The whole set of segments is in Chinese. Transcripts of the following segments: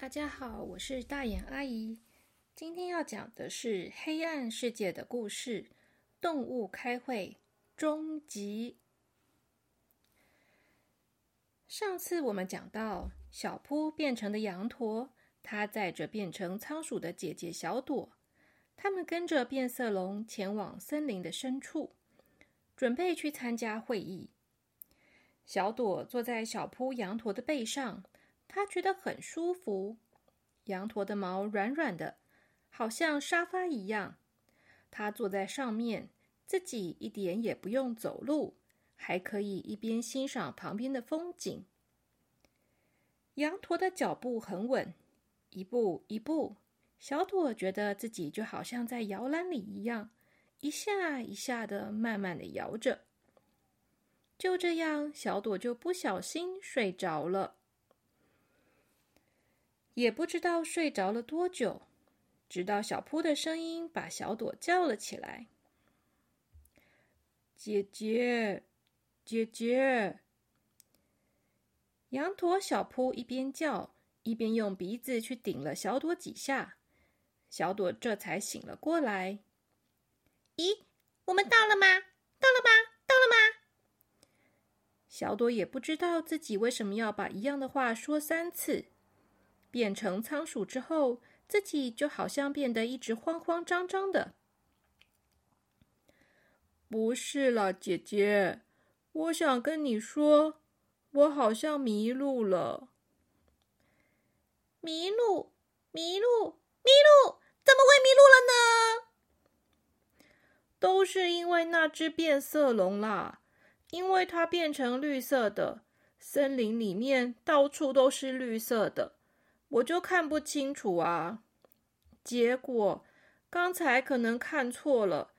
大家好，我是大眼阿姨。今天要讲的是黑暗世界的故事，《动物开会》终极。上次我们讲到，小扑变成的羊驼，它载着变成仓鼠的姐姐小朵，他们跟着变色龙前往森林的深处，准备去参加会议。小朵坐在小扑羊驼的背上。他觉得很舒服，羊驼的毛软软的，好像沙发一样。他坐在上面，自己一点也不用走路，还可以一边欣赏旁边的风景。羊驼的脚步很稳，一步一步。小朵觉得自己就好像在摇篮里一样，一下一下的慢慢的摇着。就这样，小朵就不小心睡着了。也不知道睡着了多久，直到小扑的声音把小朵叫了起来：“姐姐，姐姐！”羊驼小扑一边叫，一边用鼻子去顶了小朵几下，小朵这才醒了过来。“咦，我们到了吗？到了吗？到了吗？”小朵也不知道自己为什么要把一样的话说三次。变成仓鼠之后，自己就好像变得一直慌慌张张的。不是啦，姐姐，我想跟你说，我好像迷路了。迷路，迷路，迷路！怎么会迷路了呢？都是因为那只变色龙啦，因为它变成绿色的，森林里面到处都是绿色的。我就看不清楚啊！结果刚才可能看错了，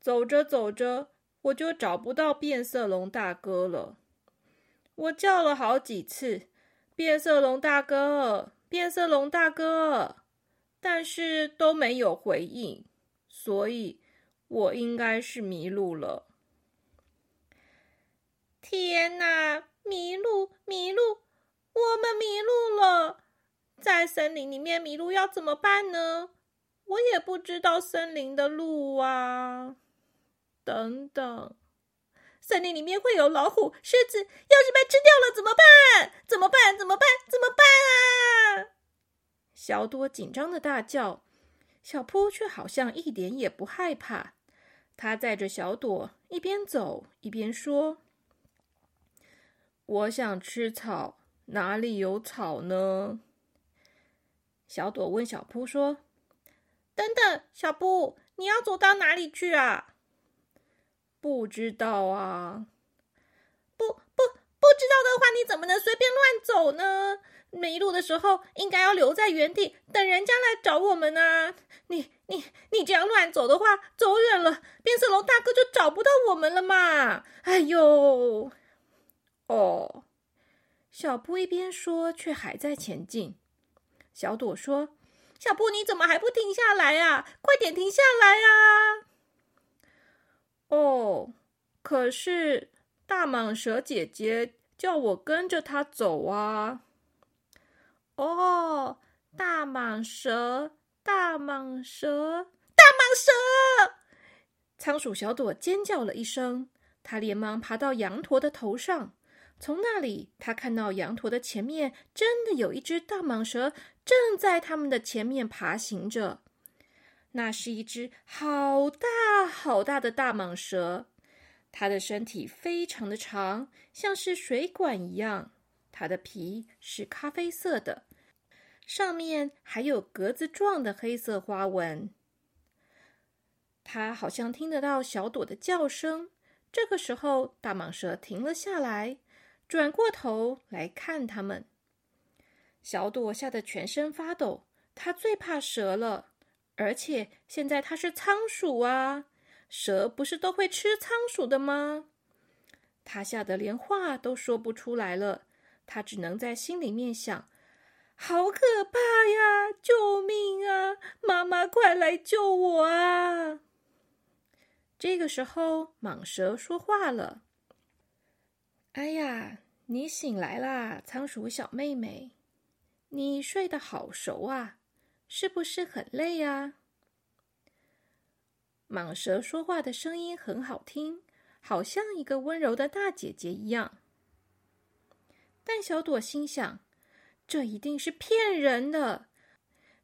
走着走着我就找不到变色龙大哥了。我叫了好几次“变色龙大哥，变色龙大哥”，但是都没有回应，所以我应该是迷路了。天哪！迷路，迷路，在森林里面迷路要怎么办呢？我也不知道森林的路啊。等等，森林里面会有老虎、狮子，要是被吃掉了怎么办？怎么办？怎么办？怎么办啊？小朵紧张的大叫，小扑却好像一点也不害怕。他载着小朵一边走一边说：“我想吃草，哪里有草呢？”小朵问小扑说：“等等，小扑，你要走到哪里去啊？”“不知道啊。”“不不不知道的话，你怎么能随便乱走呢？迷路的时候应该要留在原地，等人家来找我们啊！你你你这样乱走的话，走远了，变色龙大哥就找不到我们了嘛！哎呦，哦。”小扑一边说，却还在前进。小朵说：“小布，你怎么还不停下来啊？快点停下来啊！”哦，可是大蟒蛇姐姐叫我跟着她走啊。哦，大蟒蛇，大蟒蛇，大蟒蛇！仓鼠小朵尖叫了一声，它连忙爬到羊驼的头上。从那里，他看到羊驼的前面真的有一只大蟒蛇，正在他们的前面爬行着。那是一只好大好大的大蟒蛇，它的身体非常的长，像是水管一样。它的皮是咖啡色的，上面还有格子状的黑色花纹。它好像听得到小朵的叫声。这个时候，大蟒蛇停了下来。转过头来看他们，小朵吓得全身发抖。她最怕蛇了，而且现在他是仓鼠啊！蛇不是都会吃仓鼠的吗？她吓得连话都说不出来了。她只能在心里面想：好可怕呀！救命啊！妈妈，快来救我啊！这个时候，蟒蛇说话了。哎呀，你醒来啦，仓鼠小妹妹！你睡得好熟啊，是不是很累啊？”蟒蛇说话的声音很好听，好像一个温柔的大姐姐一样。但小朵心想，这一定是骗人的。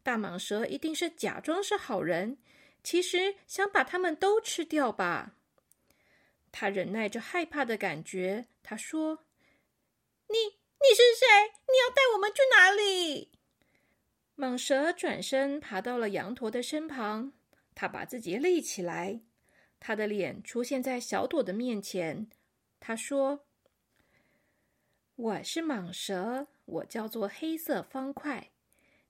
大蟒蛇一定是假装是好人，其实想把他们都吃掉吧。他忍耐着害怕的感觉，他说：“你你是谁？你要带我们去哪里？”蟒蛇转身爬到了羊驼的身旁，它把自己立起来，它的脸出现在小朵的面前。他说：“我是蟒蛇，我叫做黑色方块，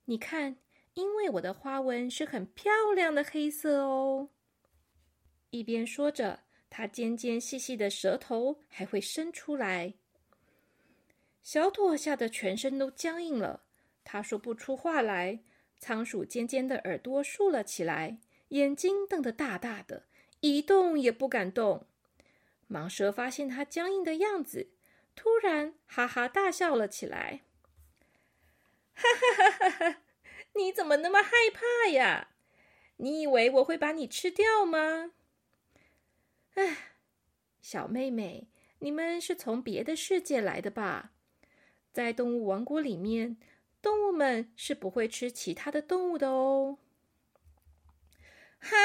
你看。”因为我的花纹是很漂亮的黑色哦。一边说着，它尖尖细细的舌头还会伸出来。小朵吓得全身都僵硬了，他说不出话来。仓鼠尖尖的耳朵竖了起来，眼睛瞪得大大的，一动也不敢动。蟒蛇发现它僵硬的样子，突然哈哈大笑了起来，哈哈哈哈哈！你怎么那么害怕呀？你以为我会把你吃掉吗？哎，小妹妹，你们是从别的世界来的吧？在动物王国里面，动物们是不会吃其他的动物的哦。哈，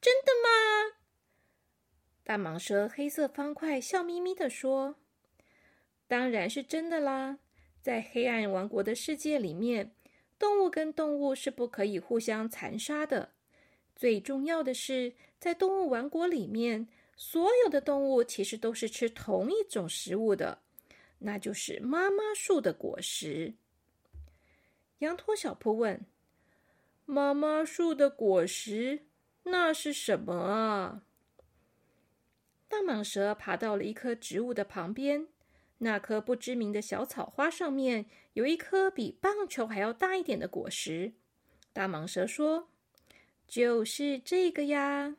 真的吗？大蟒蛇黑色方块笑眯眯的说：“当然是真的啦，在黑暗王国的世界里面。”动物跟动物是不可以互相残杀的。最重要的是，在动物王国里面，所有的动物其实都是吃同一种食物的，那就是妈妈树的果实。羊驼小铺问：“妈妈树的果实，那是什么啊？”大蟒蛇爬到了一棵植物的旁边。那棵不知名的小草花上面有一颗比棒球还要大一点的果实。大蟒蛇说：“就是这个呀。”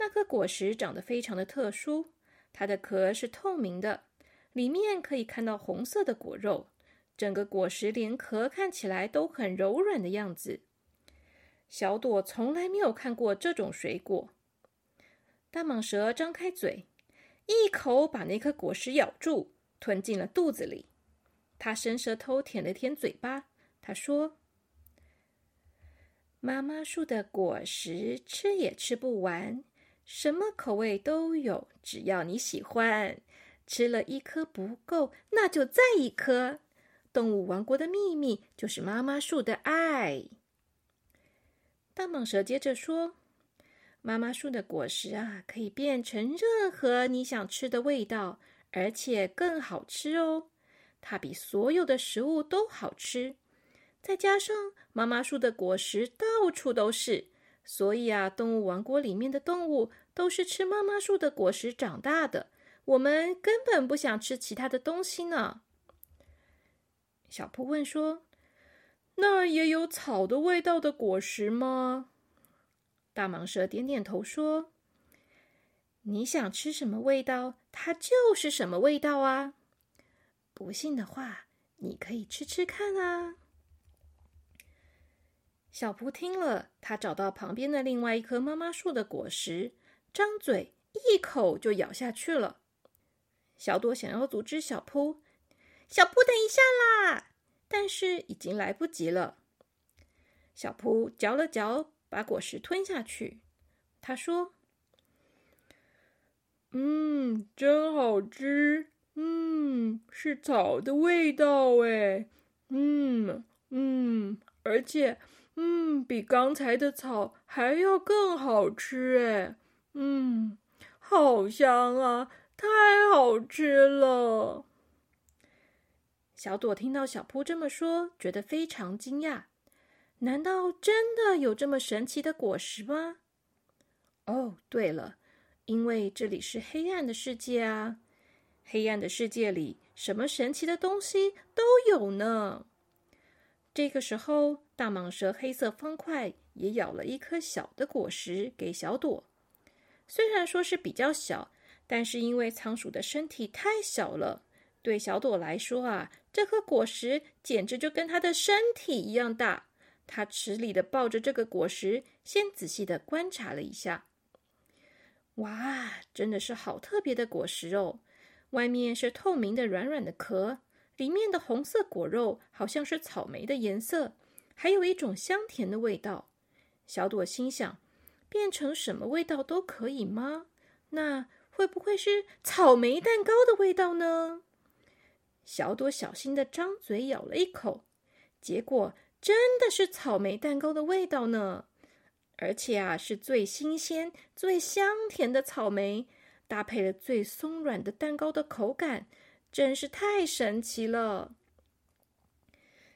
那颗果实长得非常的特殊，它的壳是透明的，里面可以看到红色的果肉。整个果实连壳看起来都很柔软的样子。小朵从来没有看过这种水果。大蟒蛇张开嘴。一口把那颗果实咬住，吞进了肚子里。它伸舌头舔了舔嘴巴，他说：“妈妈树的果实吃也吃不完，什么口味都有，只要你喜欢。吃了一颗不够，那就再一颗。动物王国的秘密就是妈妈树的爱。”大蟒蛇接着说。妈妈树的果实啊，可以变成任何你想吃的味道，而且更好吃哦。它比所有的食物都好吃。再加上妈妈树的果实到处都是，所以啊，动物王国里面的动物都是吃妈妈树的果实长大的。我们根本不想吃其他的东西呢。小扑问说：“那也有草的味道的果实吗？”大蟒蛇点点头说：“你想吃什么味道，它就是什么味道啊！不信的话，你可以吃吃看啊。”小蒲听了，他找到旁边的另外一棵妈妈树的果实，张嘴一口就咬下去了。小朵想要阻止小扑，小扑等一下啦！但是已经来不及了。小扑嚼了嚼。把果实吞下去，他说：“嗯，真好吃，嗯，是草的味道，哎，嗯嗯，而且，嗯，比刚才的草还要更好吃，哎，嗯，好香啊，太好吃了。”小朵听到小扑这么说，觉得非常惊讶。难道真的有这么神奇的果实吗？哦，对了，因为这里是黑暗的世界啊！黑暗的世界里，什么神奇的东西都有呢。这个时候，大蟒蛇黑色方块也咬了一颗小的果实给小朵。虽然说是比较小，但是因为仓鼠的身体太小了，对小朵来说啊，这颗果实简直就跟它的身体一样大。它吃力的抱着这个果实，先仔细的观察了一下。哇，真的是好特别的果实哦！外面是透明的软软的壳，里面的红色果肉好像是草莓的颜色，还有一种香甜的味道。小朵心想：变成什么味道都可以吗？那会不会是草莓蛋糕的味道呢？小朵小心的张嘴咬了一口，结果真的是草莓蛋糕的味道呢！而且啊，是最新鲜、最香甜的草莓，搭配了最松软的蛋糕的口感，真是太神奇了。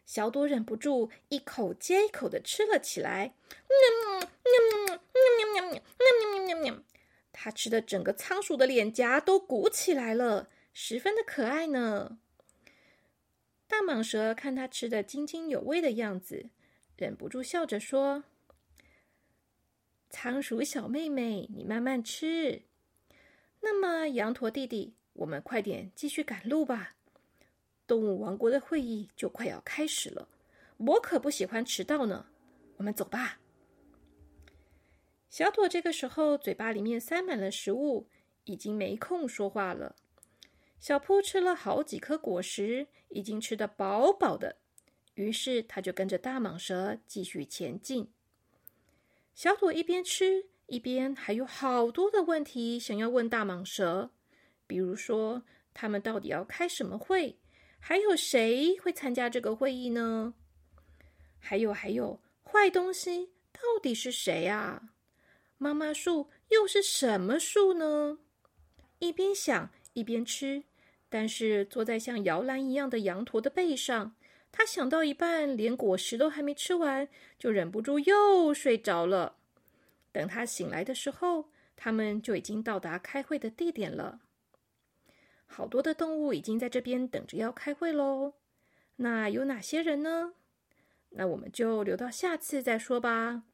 小朵忍不住一口接一口的吃了起来。它吃的整个仓鼠的脸颊都鼓起来了，十分的可爱呢。大蟒蛇看它吃的津津有味的样子，忍不住笑着说：“仓鼠小妹妹，你慢慢吃。那么，羊驼弟弟，我们快点继续赶路吧。”动物王国的会议就快要开始了，我可不喜欢迟到呢。我们走吧。小朵这个时候嘴巴里面塞满了食物，已经没空说话了。小扑吃了好几颗果实，已经吃得饱饱的，于是他就跟着大蟒蛇继续前进。小朵一边吃一边还有好多的问题想要问大蟒蛇，比如说他们到底要开什么会，还有谁会参加这个会议呢？还有还有，坏东西到底是谁啊？妈妈树又是什么树呢？一边想一边吃，但是坐在像摇篮一样的羊驼的背上。他想到一半，连果实都还没吃完，就忍不住又睡着了。等他醒来的时候，他们就已经到达开会的地点了。好多的动物已经在这边等着要开会喽。那有哪些人呢？那我们就留到下次再说吧。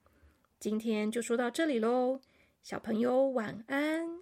今天就说到这里喽，小朋友晚安。